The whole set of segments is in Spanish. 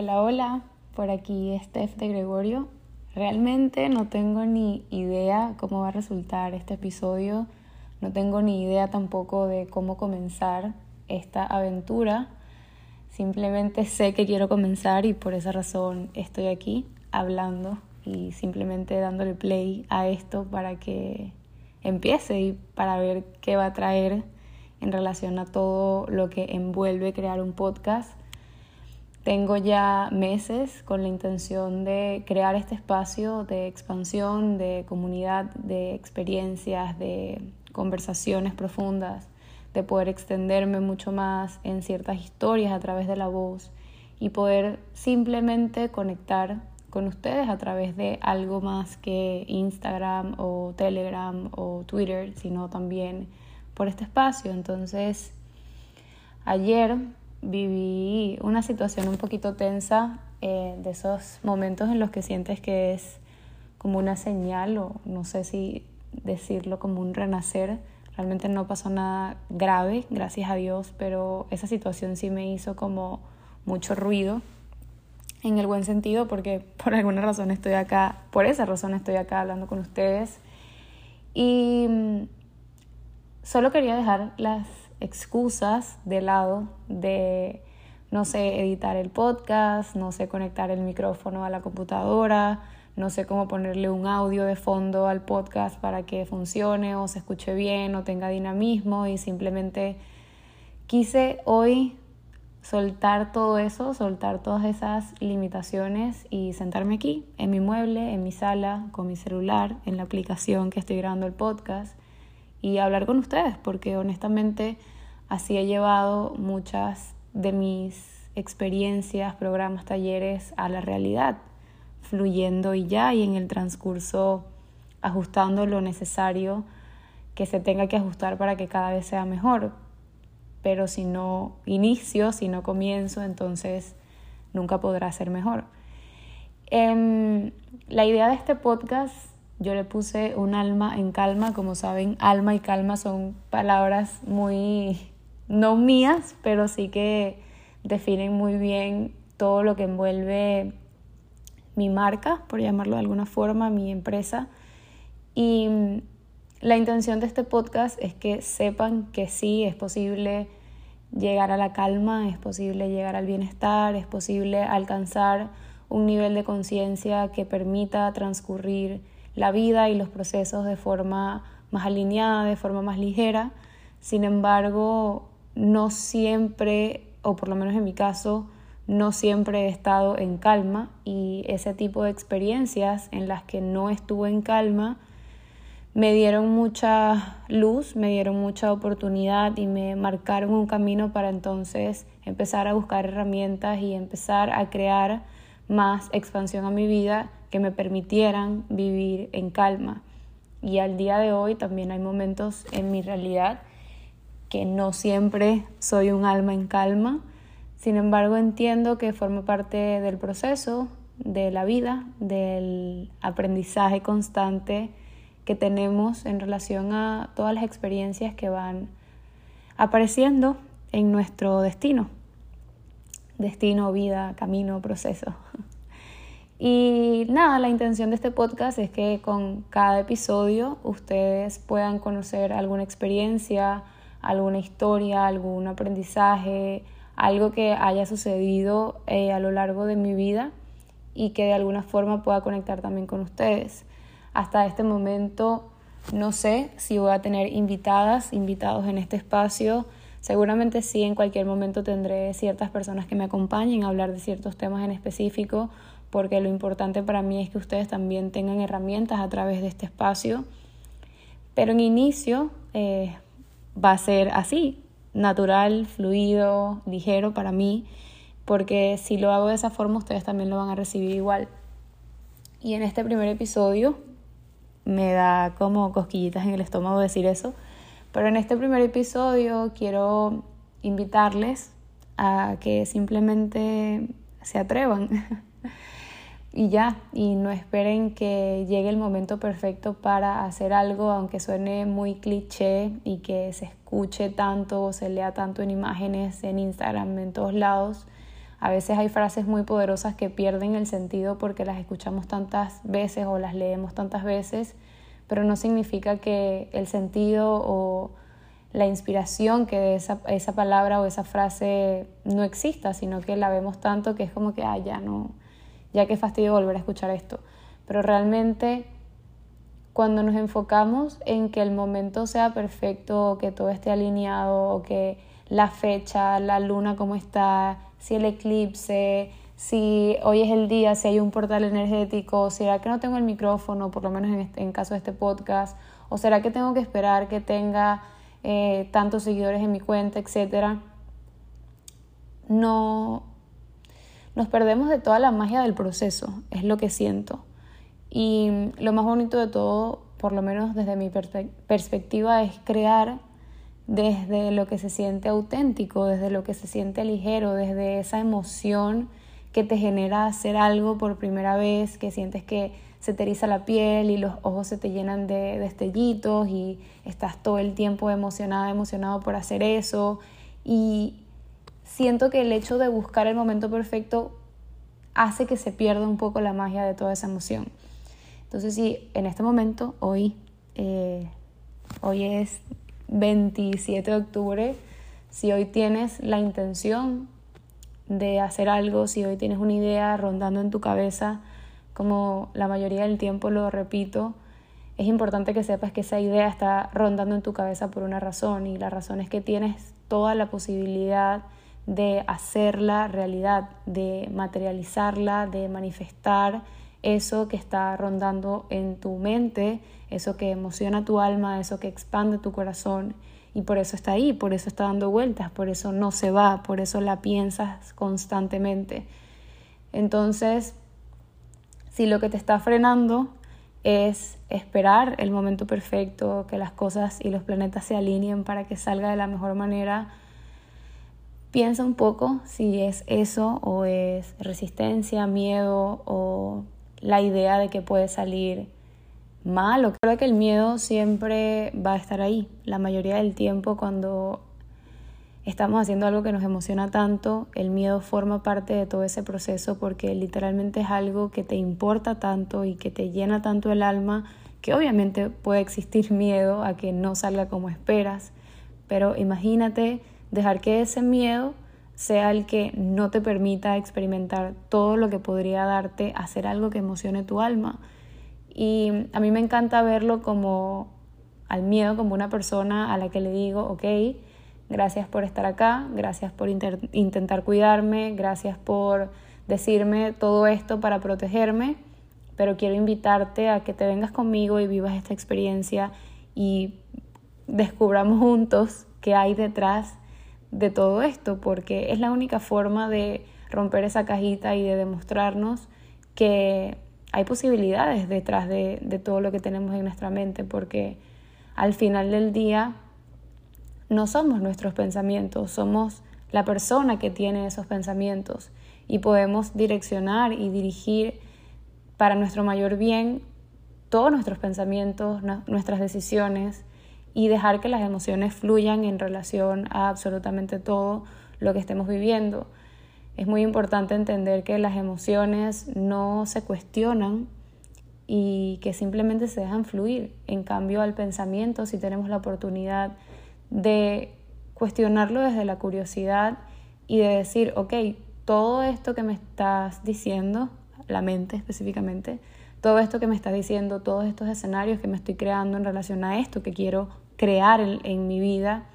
Hola, hola, por aquí Steph de Gregorio. Realmente no tengo ni idea cómo va a resultar este episodio, no tengo ni idea tampoco de cómo comenzar esta aventura. Simplemente sé que quiero comenzar y por esa razón estoy aquí hablando y simplemente dándole play a esto para que empiece y para ver qué va a traer en relación a todo lo que envuelve crear un podcast tengo ya meses con la intención de crear este espacio de expansión, de comunidad, de experiencias, de conversaciones profundas, de poder extenderme mucho más en ciertas historias a través de la voz y poder simplemente conectar con ustedes a través de algo más que Instagram o Telegram o Twitter, sino también por este espacio. Entonces, ayer viví una situación un poquito tensa, eh, de esos momentos en los que sientes que es como una señal o no sé si decirlo como un renacer. Realmente no pasó nada grave, gracias a Dios, pero esa situación sí me hizo como mucho ruido en el buen sentido porque por alguna razón estoy acá, por esa razón estoy acá hablando con ustedes. Y mm, solo quería dejar las excusas de lado de no sé editar el podcast, no sé conectar el micrófono a la computadora, no sé cómo ponerle un audio de fondo al podcast para que funcione o se escuche bien o tenga dinamismo y simplemente quise hoy soltar todo eso, soltar todas esas limitaciones y sentarme aquí en mi mueble, en mi sala, con mi celular, en la aplicación que estoy grabando el podcast y hablar con ustedes, porque honestamente así he llevado muchas de mis experiencias, programas, talleres a la realidad, fluyendo y ya, y en el transcurso ajustando lo necesario que se tenga que ajustar para que cada vez sea mejor. Pero si no inicio, si no comienzo, entonces nunca podrá ser mejor. Em, la idea de este podcast yo le puse un alma en calma. Como saben, alma y calma son palabras muy, no mías, pero sí que definen muy bien todo lo que envuelve mi marca, por llamarlo de alguna forma, mi empresa. Y la intención de este podcast es que sepan que sí, es posible llegar a la calma, es posible llegar al bienestar, es posible alcanzar un nivel de conciencia que permita transcurrir la vida y los procesos de forma más alineada, de forma más ligera. Sin embargo, no siempre, o por lo menos en mi caso, no siempre he estado en calma y ese tipo de experiencias en las que no estuve en calma me dieron mucha luz, me dieron mucha oportunidad y me marcaron un camino para entonces empezar a buscar herramientas y empezar a crear más expansión a mi vida que me permitieran vivir en calma. Y al día de hoy también hay momentos en mi realidad que no siempre soy un alma en calma. Sin embargo, entiendo que forma parte del proceso, de la vida, del aprendizaje constante que tenemos en relación a todas las experiencias que van apareciendo en nuestro destino. Destino, vida, camino, proceso. Y nada, la intención de este podcast es que con cada episodio ustedes puedan conocer alguna experiencia, alguna historia, algún aprendizaje, algo que haya sucedido eh, a lo largo de mi vida y que de alguna forma pueda conectar también con ustedes. Hasta este momento no sé si voy a tener invitadas, invitados en este espacio. Seguramente sí, en cualquier momento tendré ciertas personas que me acompañen a hablar de ciertos temas en específico porque lo importante para mí es que ustedes también tengan herramientas a través de este espacio. Pero en inicio eh, va a ser así, natural, fluido, ligero para mí, porque si lo hago de esa forma ustedes también lo van a recibir igual. Y en este primer episodio me da como cosquillitas en el estómago decir eso, pero en este primer episodio quiero invitarles a que simplemente se atrevan y ya, y no esperen que llegue el momento perfecto para hacer algo, aunque suene muy cliché y que se escuche tanto o se lea tanto en imágenes, en Instagram, en todos lados. A veces hay frases muy poderosas que pierden el sentido porque las escuchamos tantas veces o las leemos tantas veces, pero no significa que el sentido o la inspiración que de esa, esa palabra o esa frase no exista, sino que la vemos tanto que es como que, ah, ya no, ya que fastidio volver a escuchar esto. Pero realmente cuando nos enfocamos en que el momento sea perfecto, que todo esté alineado, o que la fecha, la luna como está, si el eclipse, si hoy es el día, si hay un portal energético, será que no tengo el micrófono, por lo menos en, este, en caso de este podcast, o será que tengo que esperar que tenga eh, tantos seguidores en mi cuenta, etcétera. No nos perdemos de toda la magia del proceso, es lo que siento. Y lo más bonito de todo, por lo menos desde mi perspectiva, es crear desde lo que se siente auténtico, desde lo que se siente ligero, desde esa emoción que te genera hacer algo por primera vez, que sientes que se te eriza la piel y los ojos se te llenan de destellitos y estás todo el tiempo emocionada, emocionado por hacer eso. Y siento que el hecho de buscar el momento perfecto hace que se pierda un poco la magia de toda esa emoción. Entonces, si en este momento, hoy, eh, hoy es 27 de octubre, si hoy tienes la intención de hacer algo, si hoy tienes una idea rondando en tu cabeza, como la mayoría del tiempo lo repito, es importante que sepas que esa idea está rondando en tu cabeza por una razón y la razón es que tienes toda la posibilidad de hacerla realidad, de materializarla, de manifestar eso que está rondando en tu mente, eso que emociona tu alma, eso que expande tu corazón. Y por eso está ahí, por eso está dando vueltas, por eso no se va, por eso la piensas constantemente. Entonces, si lo que te está frenando es esperar el momento perfecto, que las cosas y los planetas se alineen para que salga de la mejor manera, piensa un poco si es eso o es resistencia, miedo o la idea de que puede salir mal. Creo que el miedo siempre va a estar ahí. La mayoría del tiempo cuando estamos haciendo algo que nos emociona tanto, el miedo forma parte de todo ese proceso porque literalmente es algo que te importa tanto y que te llena tanto el alma que obviamente puede existir miedo a que no salga como esperas, pero imagínate dejar que ese miedo sea el que no te permita experimentar todo lo que podría darte hacer algo que emocione tu alma. Y a mí me encanta verlo como al miedo, como una persona a la que le digo, ok, gracias por estar acá, gracias por intentar cuidarme, gracias por decirme todo esto para protegerme, pero quiero invitarte a que te vengas conmigo y vivas esta experiencia y descubramos juntos qué hay detrás de todo esto, porque es la única forma de romper esa cajita y de demostrarnos que hay posibilidades detrás de, todo lo que tenemos en nuestra mente, porque al final del día no somos nuestros pensamientos, somos la persona que tiene esos pensamientos y podemos direccionar y dirigir para nuestro mayor bien todos nuestros pensamientos, nuestras decisiones y dejar que las emociones fluyan en relación a absolutamente todo lo que estemos viviendo. Es muy importante entender que las emociones no se cuestionan y que simplemente se dejan fluir. En cambio, al pensamiento, si tenemos la oportunidad de cuestionarlo desde la curiosidad y de decir, ok, todo esto que me estás diciendo, la mente específicamente, todo esto que me estás diciendo, todos estos escenarios que me estoy creando en relación a esto que quiero crear en, mi vida,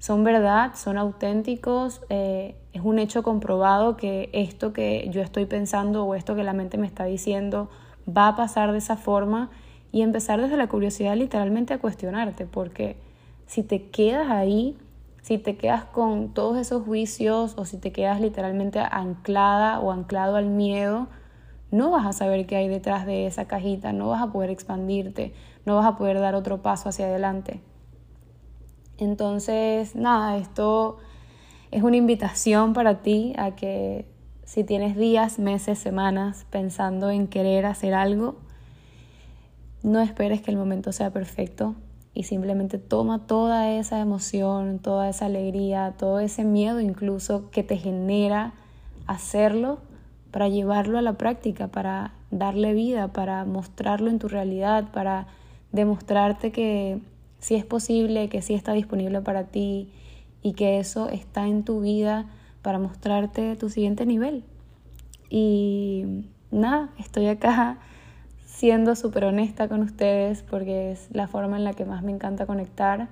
son verdad, son auténticos, eh, es un hecho comprobado que esto que yo estoy pensando o esto que la mente me está diciendo va a pasar de esa forma y empezar desde la curiosidad literalmente a cuestionarte, porque si te quedas ahí, si te quedas con todos esos juicios o si te quedas literalmente anclada o anclado al miedo, no vas a saber qué hay detrás de esa cajita, no vas a poder expandirte, no vas a poder dar otro paso hacia adelante. Entonces, nada, esto es una invitación para ti a que si tienes días, meses, semanas pensando en querer hacer algo, no esperes que el momento sea perfecto y simplemente toma toda esa emoción, toda esa alegría, todo ese miedo incluso que te genera hacerlo, para llevarlo a la práctica, para darle vida, para mostrarlo en tu realidad, para demostrarte que sí es posible, que sí está disponible para ti y que eso está en tu vida para mostrarte tu siguiente nivel. Y nada, estoy acá siendo súper honesta con ustedes porque es la forma en la que más me encanta conectar,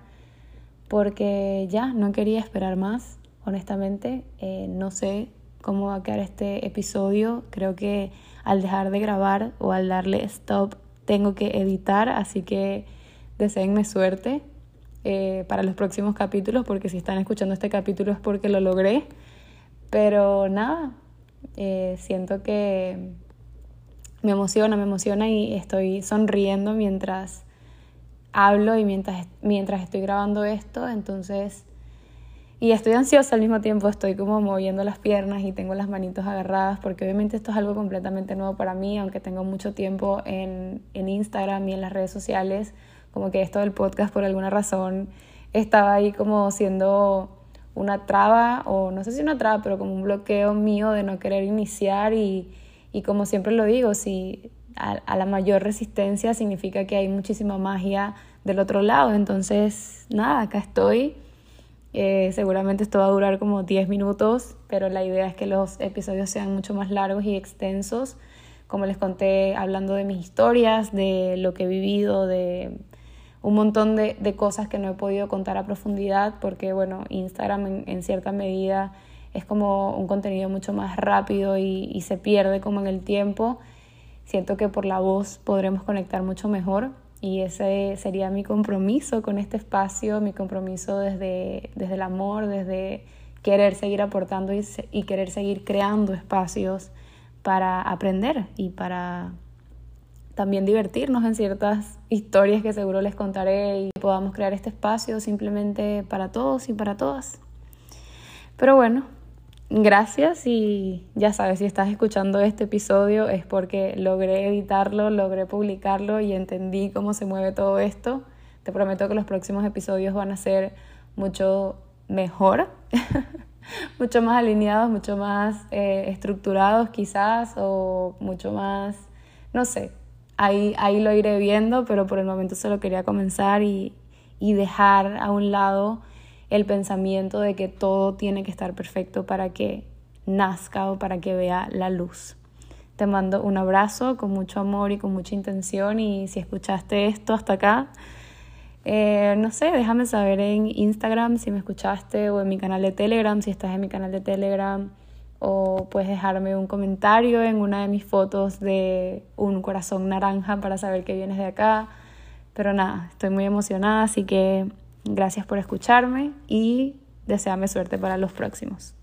porque ya no quería esperar más, honestamente, eh, no sé cómo va a quedar este episodio, creo que al dejar de grabar o al darle stop tengo que editar, así que deseenme suerte eh, para los próximos capítulos, porque si están escuchando este capítulo es porque lo logré. Pero nada, eh, siento que me emociona, me emociona y estoy sonriendo mientras hablo y mientras, mientras estoy grabando esto. Entonces, y estoy ansiosa al mismo tiempo, estoy como moviendo las piernas y tengo las manitos agarradas, porque obviamente esto es algo completamente nuevo para mí, aunque tengo mucho tiempo en, en Instagram y en las redes sociales, como que esto del podcast por alguna razón estaba ahí como siendo una traba, o no sé si una traba, pero como un bloqueo mío de no querer iniciar y, y como siempre lo digo, si a, la mayor resistencia significa que hay muchísima magia del otro lado, entonces nada, acá estoy. Eh, seguramente esto va a durar como 10 minutos, pero la idea es que los episodios sean mucho más largos y extensos, como les conté, hablando de mis historias, de lo que he vivido, de un montón de, de, cosas que no he podido contar a profundidad porque, bueno, Instagram en, cierta medida es como un contenido mucho más rápido y, y, se pierde como en el tiempo. Siento que por la voz podremos conectar mucho mejor y ese sería mi compromiso con este espacio, mi compromiso desde, desde el amor, desde querer seguir aportando y, y querer seguir creando espacios para aprender y para también divertirnos en ciertas historias que seguro les contaré y podamos crear este espacio simplemente para todos y para todas. Pero bueno, gracias y ya sabes, si estás escuchando este episodio es porque logré editarlo, logré publicarlo y entendí cómo se mueve todo esto. Te prometo que los próximos episodios van a ser mucho mejor, mucho más alineados, mucho más eh, estructurados quizás o mucho más, no sé, ahí, ahí lo iré viendo, pero por el momento solo quería comenzar y, y dejar a un lado el pensamiento de que todo tiene que estar perfecto para que nazca o para que vea la luz. Te mando un abrazo con mucho amor y con mucha intención y si escuchaste esto hasta acá, eh, no sé, déjame saber en Instagram si me escuchaste o en mi canal de Telegram, si estás en mi canal de Telegram o puedes dejarme un comentario en una de mis fotos de un corazón naranja para saber que vienes de acá. Pero nada, estoy muy emocionada, así que gracias por escucharme y deseame suerte para los próximos.